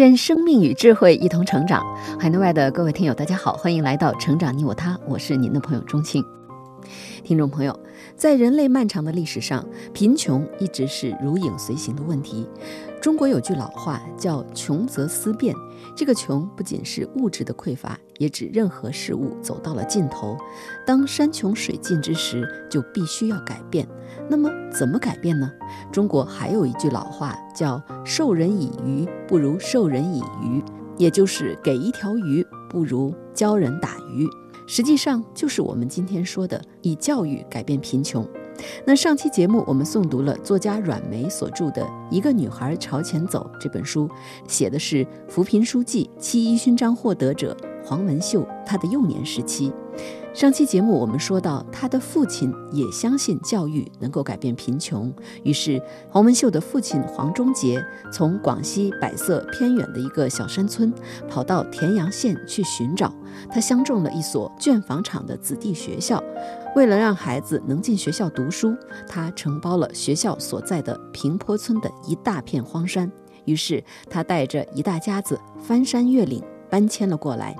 愿生命与智慧一同成长。海内外的各位听友，大家好，欢迎来到《成长你我他》，我是您的朋友钟庆。听众朋友，在人类漫长的历史上，贫穷一直是如影随形的问题。中国有句老话叫“穷则思变”，这个穷不仅是物质的匮乏，也指任何事物走到了尽头。当山穷水尽之时，就必须要改变。那么怎么改变呢？中国还有一句老话叫“授人以鱼，不如授人以渔”，也就是给一条鱼，不如教人打鱼。实际上就是我们今天说的以教育改变贫穷。那上期节目我们诵读了作家阮梅所著的《一个女孩朝前走》这本书，写的是扶贫书记、七一勋章获得者黄文秀她的幼年时期。上期节目我们说到，他的父亲也相信教育能够改变贫穷，于是黄文秀的父亲黄忠杰从广西百色偏远的一个小山村跑到田阳县去寻找，他相中了一所卷房厂的子弟学校，为了让孩子能进学校读书，他承包了学校所在的平坡村的一大片荒山，于是他带着一大家子翻山越岭搬迁了过来，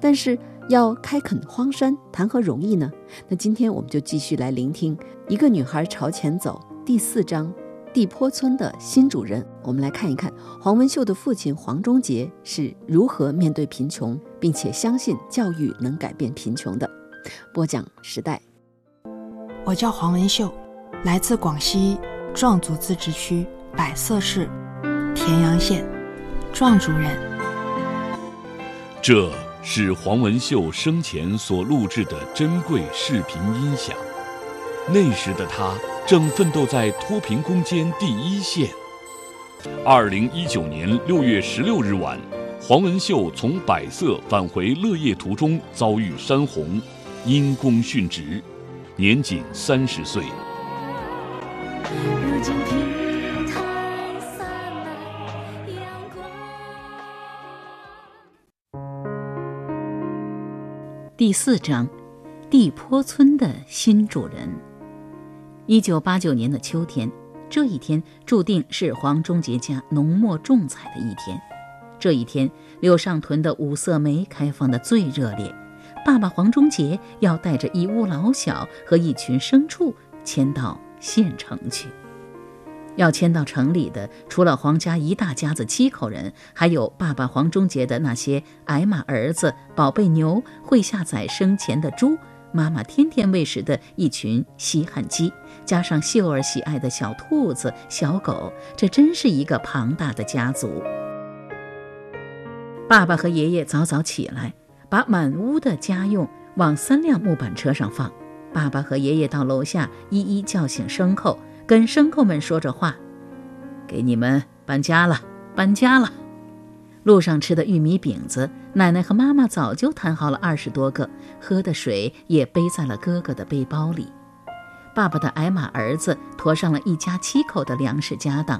但是。要开垦荒山，谈何容易呢？那今天我们就继续来聆听《一个女孩朝前走》第四章——地坡村的新主人。我们来看一看黄文秀的父亲黄忠杰是如何面对贫穷，并且相信教育能改变贫穷的。播讲时代，我叫黄文秀，来自广西壮族自治区百色市田阳县，壮族人。这。是黄文秀生前所录制的珍贵视频音响。那时的他正奋斗在脱贫攻坚第一线。二零一九年六月十六日晚，黄文秀从百色返回乐业途中遭遇山洪，因公殉职，年仅三十岁。第四章，地坡村的新主人。一九八九年的秋天，这一天注定是黄忠杰家浓墨重彩的一天。这一天，柳上屯的五色梅开放的最热烈。爸爸黄忠杰要带着一屋老小和一群牲畜迁到县城去。要迁到城里的，除了黄家一大家子七口人，还有爸爸黄忠杰的那些矮马儿子、宝贝牛、会下崽生前的猪，妈妈天天喂食的一群稀罕鸡，加上秀儿喜爱的小兔子、小狗，这真是一个庞大的家族。爸爸和爷爷早早起来，把满屋的家用往三辆木板车上放。爸爸和爷爷到楼下一一叫醒牲口。跟牲口们说着话，给你们搬家了，搬家了。路上吃的玉米饼子，奶奶和妈妈早就摊好了二十多个，喝的水也背在了哥哥的背包里。爸爸的矮马儿子驮上了一家七口的粮食家当，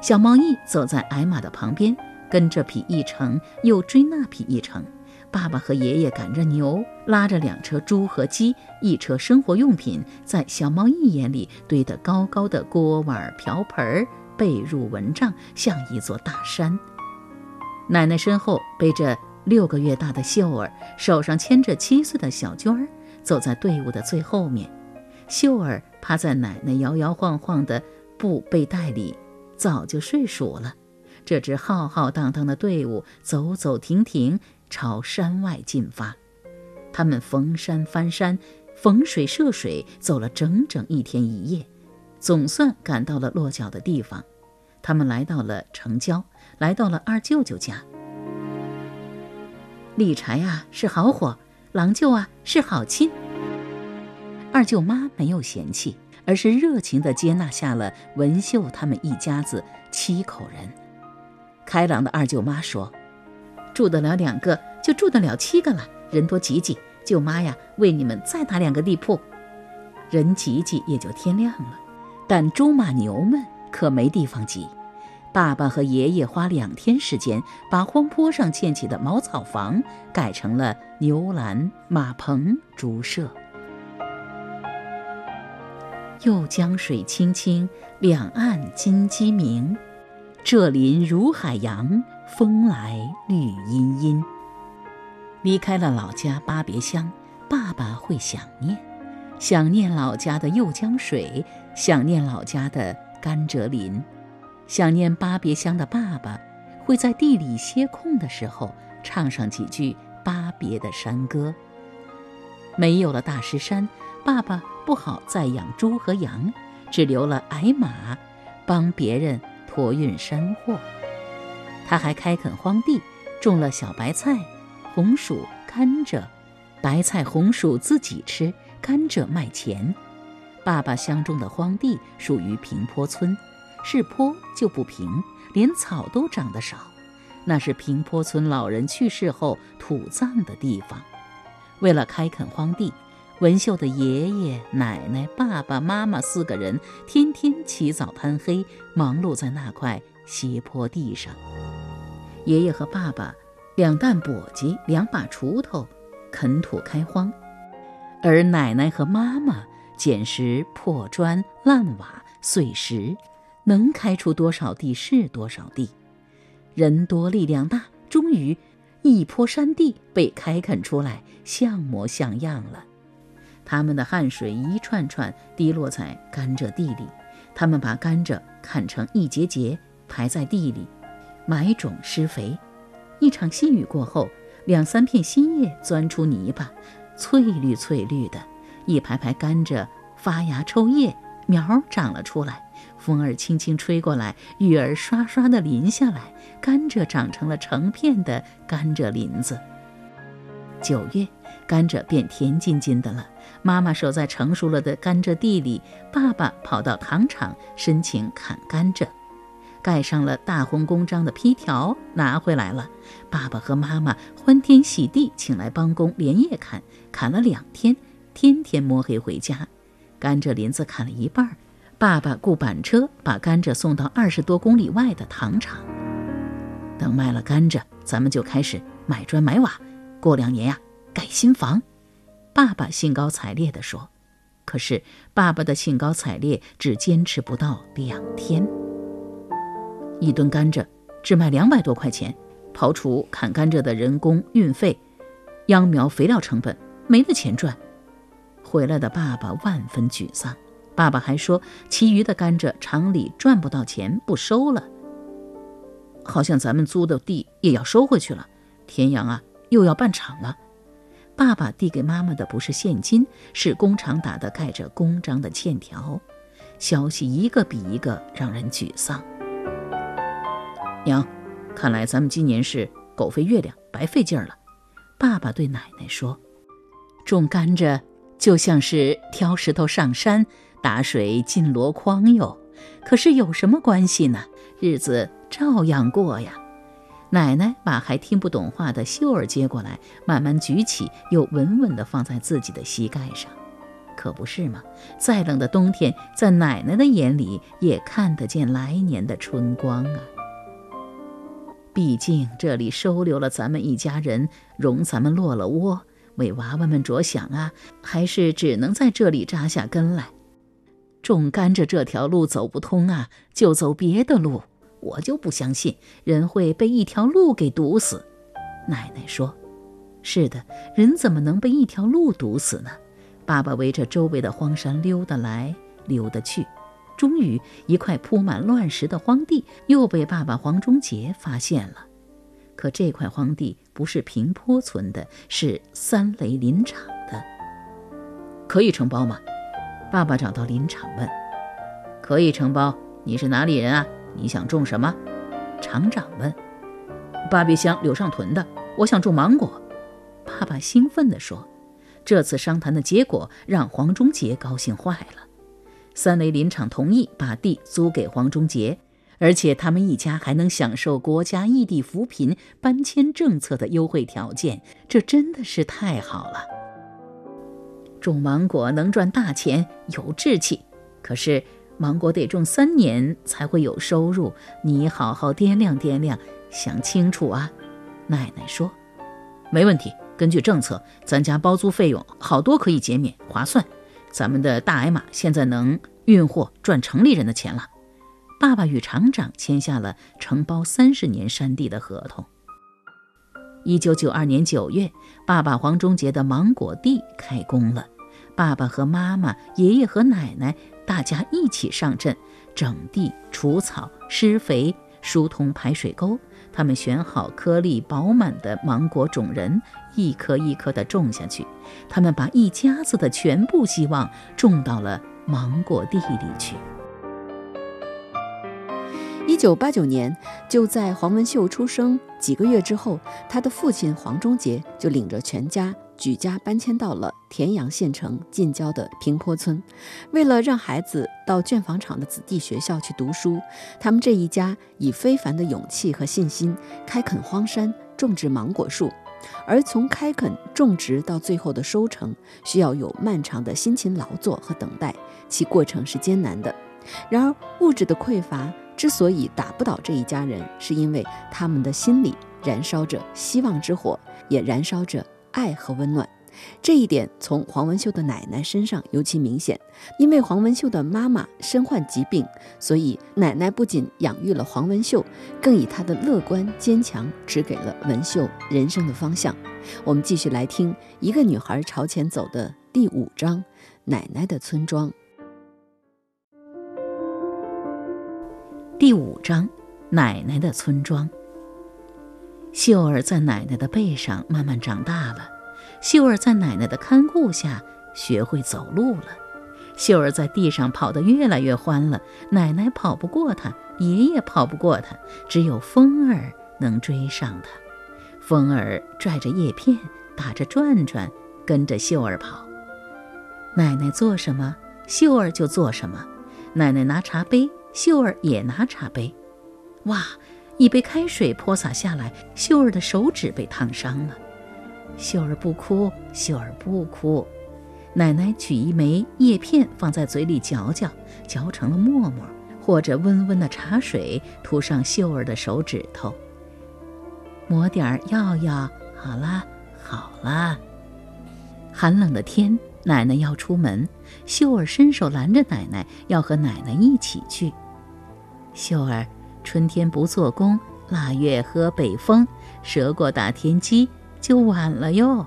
小毛衣走在矮马的旁边，跟这匹一程，又追那匹一程。爸爸和爷爷赶着牛，拉着两车猪和鸡，一车生活用品，在小猫一眼里堆得高高的锅碗瓢盆、被褥蚊帐，像一座大山。奶奶身后背着六个月大的秀儿，手上牵着七岁的小娟儿，走在队伍的最后面。秀儿趴在奶奶摇摇晃晃的布被袋里，早就睡熟了。这支浩浩荡荡的队伍走走停停。朝山外进发，他们逢山翻山，逢水涉水，走了整整一天一夜，总算赶到了落脚的地方。他们来到了城郊，来到了二舅舅家。理财啊是好伙，郎舅啊是好亲。二舅妈没有嫌弃，而是热情地接纳下了文秀他们一家子七口人。开朗的二舅妈说：“住得了两个，就住得了七个了。人多挤挤，舅妈呀，为你们再打两个地铺。人挤挤也就天亮了，但猪马牛们可没地方挤。爸爸和爷爷花两天时间，把荒坡上建起的茅草房改成了牛栏、马棚、猪舍。又江水清清，两岸金鸡鸣。这林如海洋，风来绿茵茵。离开了老家巴别乡，爸爸会想念，想念老家的右江水，想念老家的甘蔗林，想念巴别乡的爸爸会在地里歇空的时候唱上几句巴别的山歌。没有了大石山，爸爸。不好再养猪和羊，只留了矮马，帮别人驮运山货。他还开垦荒地，种了小白菜、红薯、甘蔗。白菜、红薯自己吃，甘蔗卖钱。爸爸相中的荒地属于平坡村，是坡就不平，连草都长得少。那是平坡村老人去世后土葬的地方。为了开垦荒地。文秀的爷爷、奶奶、爸爸妈妈四个人天天起早贪黑，忙碌在那块斜坡地上。爷爷和爸爸两担簸箕、两把锄头，垦土开荒；而奶奶和妈妈捡拾破砖、烂瓦、碎石，能开出多少地是多少地。人多力量大，终于一坡山地被开垦出来，像模像样了。他们的汗水一串串滴落在甘蔗地里，他们把甘蔗砍成一节节排在地里，埋种施肥。一场细雨过后，两三片新叶钻出泥巴，翠绿翠绿的，一排排甘蔗发芽抽叶，苗长了出来。风儿轻轻吹过来，雨儿刷刷地淋下来，甘蔗长成了成片的甘蔗林子。九月，甘蔗变甜津津的了。妈妈守在成熟了的甘蔗地里，爸爸跑到糖厂申请砍甘蔗，盖上了大红公章的批条拿回来了。爸爸和妈妈欢天喜地，请来帮工连夜砍，砍了两天，天天摸黑回家。甘蔗林子砍了一半，爸爸雇板车把甘蔗送到二十多公里外的糖厂。等卖了甘蔗，咱们就开始买砖买瓦，过两年呀，盖新房。爸爸兴高采烈地说：“可是，爸爸的兴高采烈只坚持不到两天。一吨甘蔗只卖两百多块钱，刨除砍甘蔗的人工、运费、秧苗、肥料成本，没了钱赚。回来的爸爸万分沮丧。爸爸还说，其余的甘蔗厂里赚不到钱，不收了。好像咱们租的地也要收回去了。田阳啊，又要办厂了。”爸爸递给妈妈的不是现金，是工厂打的盖着公章的欠条。消息一个比一个让人沮丧。娘，看来咱们今年是狗飞月亮，白费劲儿了。爸爸对奶奶说：“种甘蔗就像是挑石头上山，打水进箩筐哟。可是有什么关系呢？日子照样过呀。”奶奶把还听不懂话的秀儿接过来，慢慢举起，又稳稳地放在自己的膝盖上。可不是吗？再冷的冬天，在奶奶的眼里也看得见来年的春光啊！毕竟这里收留了咱们一家人，容咱们落了窝，为娃娃们着想啊，还是只能在这里扎下根来。种甘蔗这条路走不通啊，就走别的路。我就不相信人会被一条路给堵死。奶奶说：“是的，人怎么能被一条路堵死呢？”爸爸围着周围的荒山溜达来溜达去，终于一块铺满乱石的荒地又被爸爸黄忠杰发现了。可这块荒地不是平坡村的，是三雷林场的。可以承包吗？爸爸找到林场问：“可以承包。你是哪里人啊？”你想种什么？厂长问。巴别乡柳上屯的，我想种芒果。爸爸兴奋地说。这次商谈的结果让黄忠杰高兴坏了。三雷林场同意把地租给黄忠杰，而且他们一家还能享受国家异地扶贫搬迁政策的优惠条件，这真的是太好了。种芒果能赚大钱，有志气，可是芒果得种三年才会有收入，你好好掂量掂量，想清楚啊！奶奶说：“没问题，根据政策，咱家包租费用好多可以减免，划算。咱们的大矮马现在能运货赚城里人的钱了。”爸爸与厂长签下了承包三十年山地的合同。一九九二年九月，爸爸黄忠杰的芒果地开工了。爸爸和妈妈、爷爷和奶奶，大家一起上阵，整地、除草、施肥、疏通排水沟。他们选好颗粒饱满的芒果种仁，一颗一颗地种下去。他们把一家子的全部希望种到了芒果地里去。一九八九年，就在黄文秀出生几个月之后，他的父亲黄忠杰就领着全家举家搬迁到了田阳县城近郊的平坡村。为了让孩子到卷房厂的子弟学校去读书，他们这一家以非凡的勇气和信心开垦荒山，种植芒果树。而从开垦、种植到最后的收成，需要有漫长的辛勤劳作和等待，其过程是艰难的。然而，物质的匮乏。之所以打不倒这一家人，是因为他们的心里燃烧着希望之火，也燃烧着爱和温暖。这一点从黄文秀的奶奶身上尤其明显。因为黄文秀的妈妈身患疾病，所以奶奶不仅养育了黄文秀，更以她的乐观坚强指给了文秀人生的方向。我们继续来听《一个女孩朝前走》的第五章：奶奶的村庄。第五章，奶奶的村庄。秀儿在奶奶的背上慢慢长大了，秀儿在奶奶的看顾下学会走路了。秀儿在地上跑得越来越欢了，奶奶跑不过她，爷爷跑不过她，只有风儿能追上她。风儿拽着叶片，打着转转，跟着秀儿跑。奶奶做什么，秀儿就做什么。奶奶拿茶杯。秀儿也拿茶杯，哇！一杯开水泼洒下来，秀儿的手指被烫伤了。秀儿不哭，秀儿不哭。奶奶取一枚叶片放在嘴里嚼嚼，嚼成了沫沫，或者温温的茶水涂上秀儿的手指头，抹点药药，好啦，好啦。寒冷的天，奶奶要出门，秀儿伸手拦着奶奶，要和奶奶一起去。秀儿，春天不做工，腊月喝北风，蛇过打田机就晚了哟。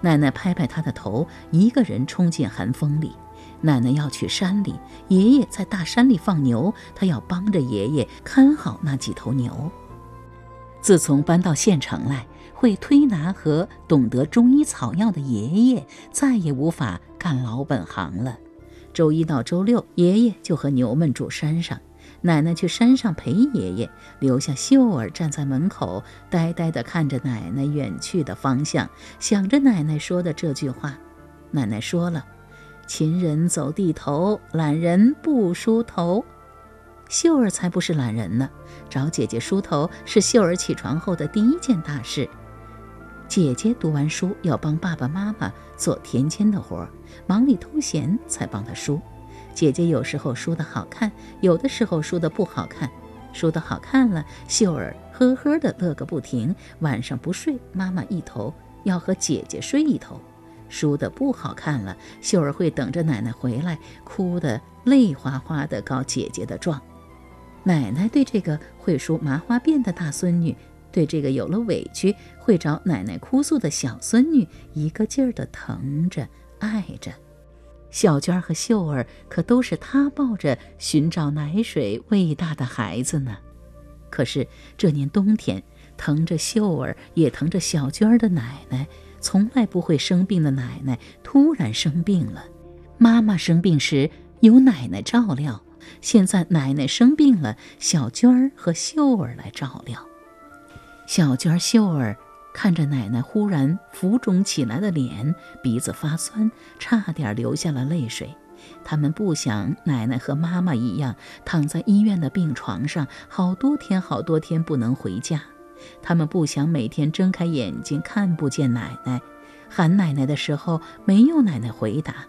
奶奶拍拍他的头，一个人冲进寒风里。奶奶要去山里，爷爷在大山里放牛，他要帮着爷爷看好那几头牛。自从搬到县城来，会推拿和懂得中医草药的爷爷再也无法干老本行了。周一到周六，爷爷就和牛们住山上。奶奶去山上陪爷爷，留下秀儿站在门口，呆呆地看着奶奶远去的方向，想着奶奶说的这句话。奶奶说了：“勤人走地头，懒人不梳头。”秀儿才不是懒人呢，找姐姐梳头是秀儿起床后的第一件大事。姐姐读完书要帮爸爸妈妈做田间的活，忙里偷闲才帮她梳。姐姐有时候梳得好看，有的时候梳得不好看。梳得好看了，秀儿呵呵的乐个不停，晚上不睡，妈妈一头要和姐姐睡一头。梳得不好看了，秀儿会等着奶奶回来，哭得泪哗哗的告姐姐的状。奶奶对这个会梳麻花辫的大孙女，对这个有了委屈会找奶奶哭诉的小孙女，一个劲儿的疼着爱着。小娟和秀儿可都是她抱着寻找奶水喂大的孩子呢。可是这年冬天，疼着秀儿也疼着小娟的奶奶，从来不会生病的奶奶突然生病了。妈妈生病时有奶奶照料，现在奶奶生病了，小娟儿和秀儿来照料。小娟、秀儿。看着奶奶忽然浮肿起来的脸，鼻子发酸，差点流下了泪水。他们不想奶奶和妈妈一样躺在医院的病床上，好多天好多天不能回家。他们不想每天睁开眼睛看不见奶奶，喊奶奶的时候没有奶奶回答。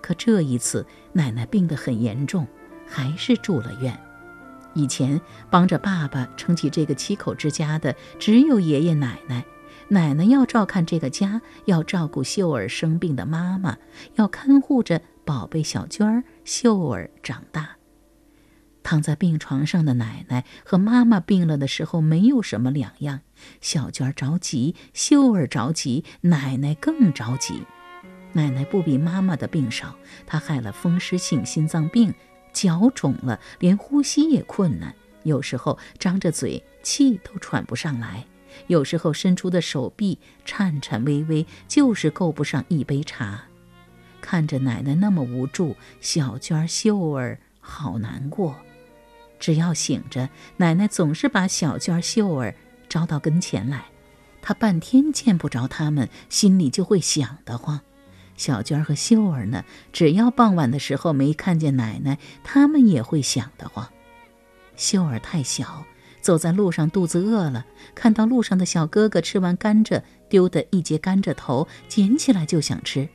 可这一次，奶奶病得很严重，还是住了院。以前帮着爸爸撑起这个七口之家的只有爷爷奶奶。奶奶要照看这个家，要照顾秀儿生病的妈妈，要看护着宝贝小娟儿秀儿长大。躺在病床上的奶奶和妈妈病了的时候没有什么两样。小娟儿着急，秀儿着急，奶奶更着急。奶奶不比妈妈的病少，她害了风湿性心脏病，脚肿了，连呼吸也困难，有时候张着嘴，气都喘不上来。有时候伸出的手臂颤颤巍巍，就是够不上一杯茶。看着奶奶那么无助，小娟秀儿好难过。只要醒着，奶奶总是把小娟秀儿招到跟前来。她半天见不着他们，心里就会想得慌。小娟儿和秀儿呢，只要傍晚的时候没看见奶奶，他们也会想得慌。秀儿太小。走在路上，肚子饿了，看到路上的小哥哥吃完甘蔗，丢的一截甘蔗头，捡起来就想吃。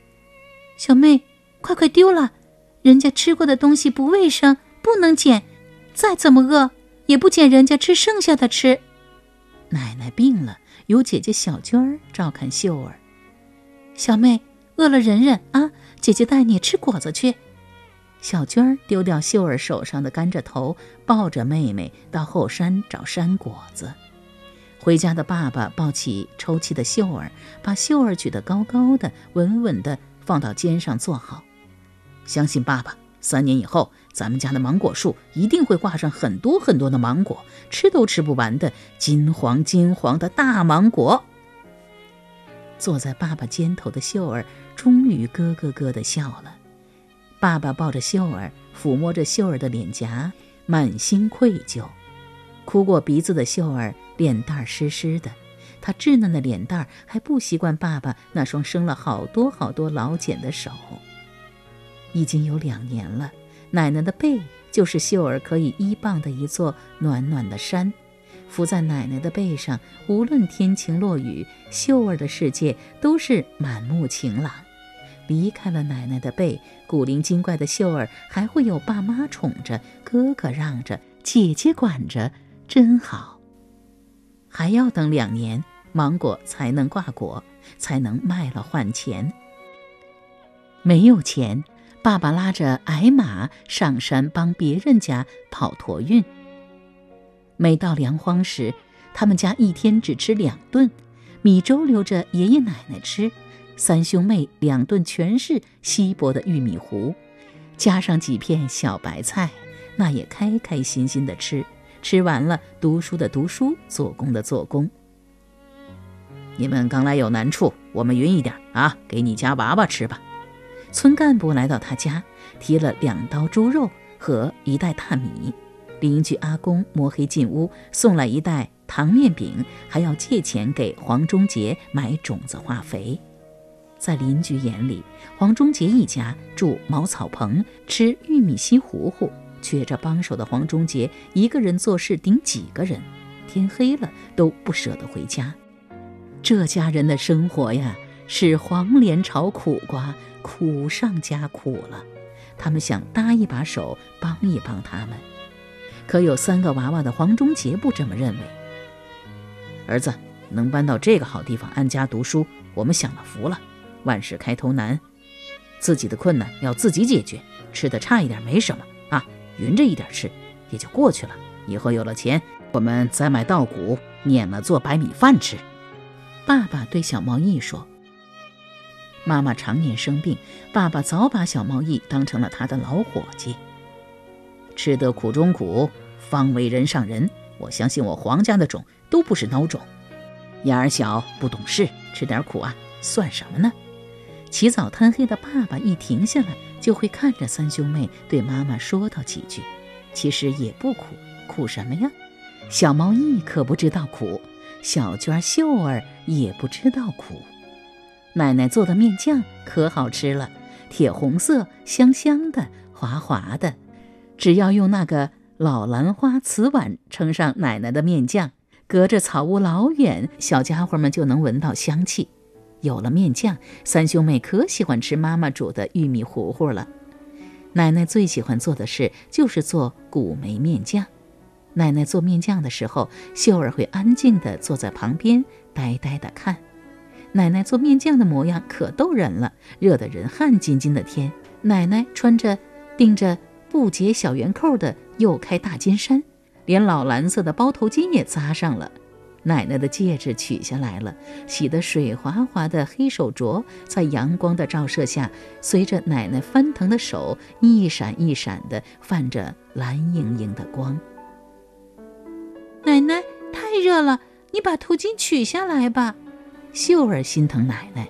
小妹，快快丢了，人家吃过的东西不卫生，不能捡。再怎么饿，也不捡人家吃剩下的吃。奶奶病了，由姐姐小娟儿照看秀儿。小妹，饿了忍忍啊，姐姐带你吃果子去。小娟儿丢掉秀儿手上的甘蔗头，抱着妹妹到后山找山果子。回家的爸爸抱起抽泣的秀儿，把秀儿举得高高的、稳稳的放到肩上坐好。相信爸爸，三年以后，咱们家的芒果树一定会挂上很多很多的芒果，吃都吃不完的金黄金黄的大芒果。坐在爸爸肩头的秀儿终于咯咯咯地笑了。爸爸抱着秀儿，抚摸着秀儿的脸颊，满心愧疚。哭过鼻子的秀儿脸蛋湿湿的，她稚嫩的脸蛋还不习惯爸爸那双生了好多好多老茧的手。已经有两年了，奶奶的背就是秀儿可以依傍的一座暖暖的山。伏在奶奶的背上，无论天晴落雨，秀儿的世界都是满目晴朗。离开了奶奶的背，古灵精怪的秀儿还会有爸妈宠着，哥哥让着，姐姐管着，真好。还要等两年，芒果才能挂果，才能卖了换钱。没有钱，爸爸拉着矮马上山帮别人家跑驮运。每到粮荒时，他们家一天只吃两顿，米粥留着爷爷奶奶吃。三兄妹两顿全是稀薄的玉米糊，加上几片小白菜，那也开开心心的吃。吃完了，读书的读书，做工的做工。你们刚来有难处，我们匀一点啊，给你家娃娃吃吧。村干部来到他家，提了两刀猪肉和一袋大米。邻居阿公摸黑进屋，送来一袋糖面饼，还要借钱给黄忠杰买种子化肥。在邻居眼里，黄忠杰一家住茅草棚，吃玉米稀糊糊。缺着帮手的黄忠杰一个人做事顶几个人，天黑了都不舍得回家。这家人的生活呀，是黄连炒苦瓜，苦上加苦了。他们想搭一把手，帮一帮他们。可有三个娃娃的黄忠杰不这么认为。儿子能搬到这个好地方安家读书，我们享了福了。万事开头难，自己的困难要自己解决。吃的差一点没什么啊，匀着一点吃也就过去了。以后有了钱，我们再买稻谷碾了做白米饭吃。爸爸对小毛衣说：“妈妈常年生病，爸爸早把小毛衣当成了他的老伙计。吃得苦中苦，方为人上人。我相信我黄家的种都不是孬种。眼儿小不懂事，吃点苦啊，算什么呢？”起早贪黑的爸爸一停下来，就会看着三兄妹，对妈妈说道几句。其实也不苦，苦什么呀？小毛衣可不知道苦，小娟秀儿也不知道苦。奶奶做的面酱可好吃了，铁红色，香香的，滑滑的。只要用那个老兰花瓷碗盛上奶奶的面酱，隔着草屋老远，小家伙们就能闻到香气。有了面酱，三兄妹可喜欢吃妈妈煮的玉米糊糊了。奶奶最喜欢做的事就是做谷梅面酱。奶奶做面酱的时候，秀儿会安静地坐在旁边，呆呆地看。奶奶做面酱的模样可逗人了，热得人汗津津的天。奶奶穿着钉着布结小圆扣的又开大金衫，连老蓝色的包头巾也扎上了。奶奶的戒指取下来了，洗得水滑滑的黑手镯在阳光的照射下，随着奶奶翻腾的手一闪一闪的泛着蓝莹莹的光。奶奶太热了，你把头巾取下来吧。秀儿心疼奶奶，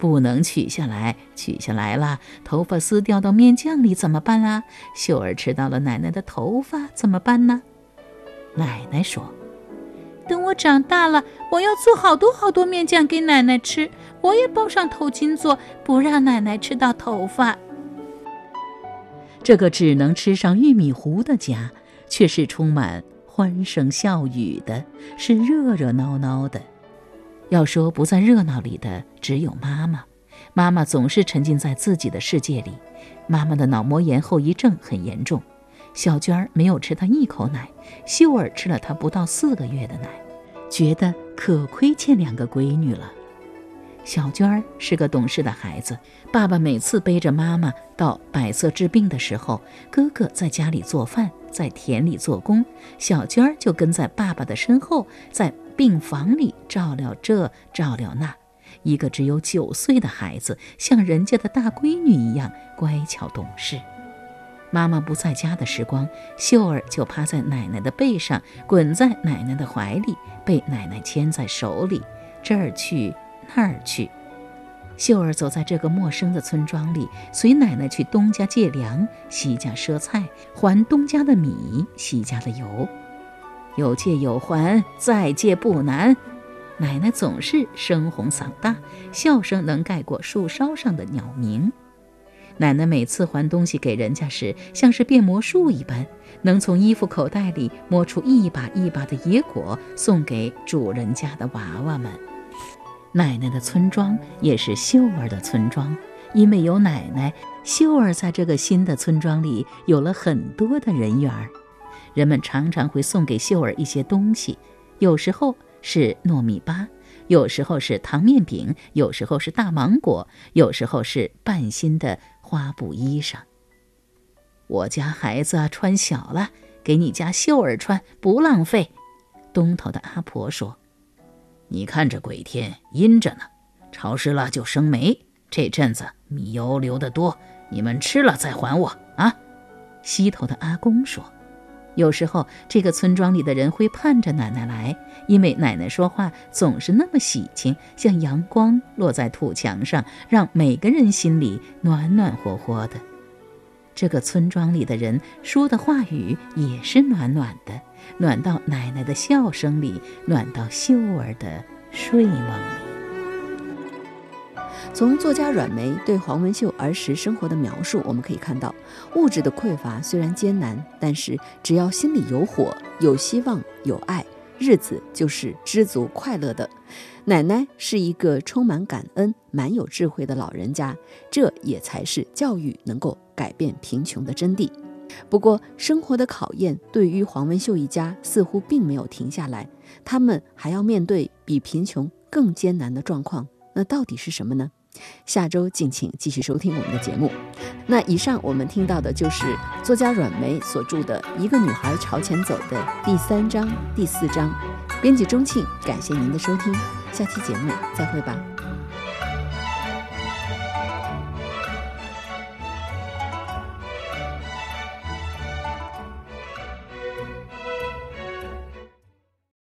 不能取下来，取下来了，头发丝掉到面酱里怎么办啊？秀儿吃到了奶奶的头发怎么办呢？奶奶说。等我长大了，我要做好多好多面酱给奶奶吃。我也包上头巾做，不让奶奶吃到头发。这个只能吃上玉米糊的家，却是充满欢声笑语的，是热热闹闹的。要说不在热闹里的，只有妈妈。妈妈总是沉浸在自己的世界里。妈妈的脑膜炎后遗症很严重。小娟儿没有吃她一口奶，秀儿吃了她不到四个月的奶，觉得可亏欠两个闺女了。小娟儿是个懂事的孩子，爸爸每次背着妈妈到百色治病的时候，哥哥在家里做饭，在田里做工，小娟儿就跟在爸爸的身后，在病房里照料这照料那。一个只有九岁的孩子，像人家的大闺女一样乖巧懂事。妈妈不在家的时光，秀儿就趴在奶奶的背上，滚在奶奶的怀里，被奶奶牵在手里，这儿去那儿去。秀儿走在这个陌生的村庄里，随奶奶去东家借粮，西家赊菜，还东家的米，西家的油。有借有还，再借不难。奶奶总是声洪嗓大，笑声能盖过树梢上的鸟鸣。奶奶每次还东西给人家时，像是变魔术一般，能从衣服口袋里摸出一把一把的野果，送给主人家的娃娃们。奶奶的村庄也是秀儿的村庄，因为有奶奶，秀儿在这个新的村庄里有了很多的人缘儿。人们常常会送给秀儿一些东西，有时候是糯米粑。有时候是糖面饼，有时候是大芒果，有时候是半新的花布衣裳。我家孩子穿小了，给你家秀儿穿，不浪费。东头的阿婆说：“你看这鬼天阴着呢，潮湿了就生霉。这阵子米油流得多，你们吃了再还我啊。”西头的阿公说。有时候，这个村庄里的人会盼着奶奶来，因为奶奶说话总是那么喜庆，像阳光落在土墙上，让每个人心里暖暖和和的。这个村庄里的人说的话语也是暖暖的，暖到奶奶的笑声里，暖到秀儿的睡梦里。从作家阮梅对黄文秀儿时生活的描述，我们可以看到，物质的匮乏虽然艰难，但是只要心里有火、有希望、有爱，日子就是知足快乐的。奶奶是一个充满感恩、蛮有智慧的老人家，这也才是教育能够改变贫穷的真谛。不过，生活的考验对于黄文秀一家似乎并没有停下来，他们还要面对比贫穷更艰难的状况。那到底是什么呢？下周敬请继续收听我们的节目。那以上我们听到的就是作家阮梅所著的《一个女孩朝前走》的第三章、第四章。编辑钟庆，感谢您的收听，下期节目再会吧。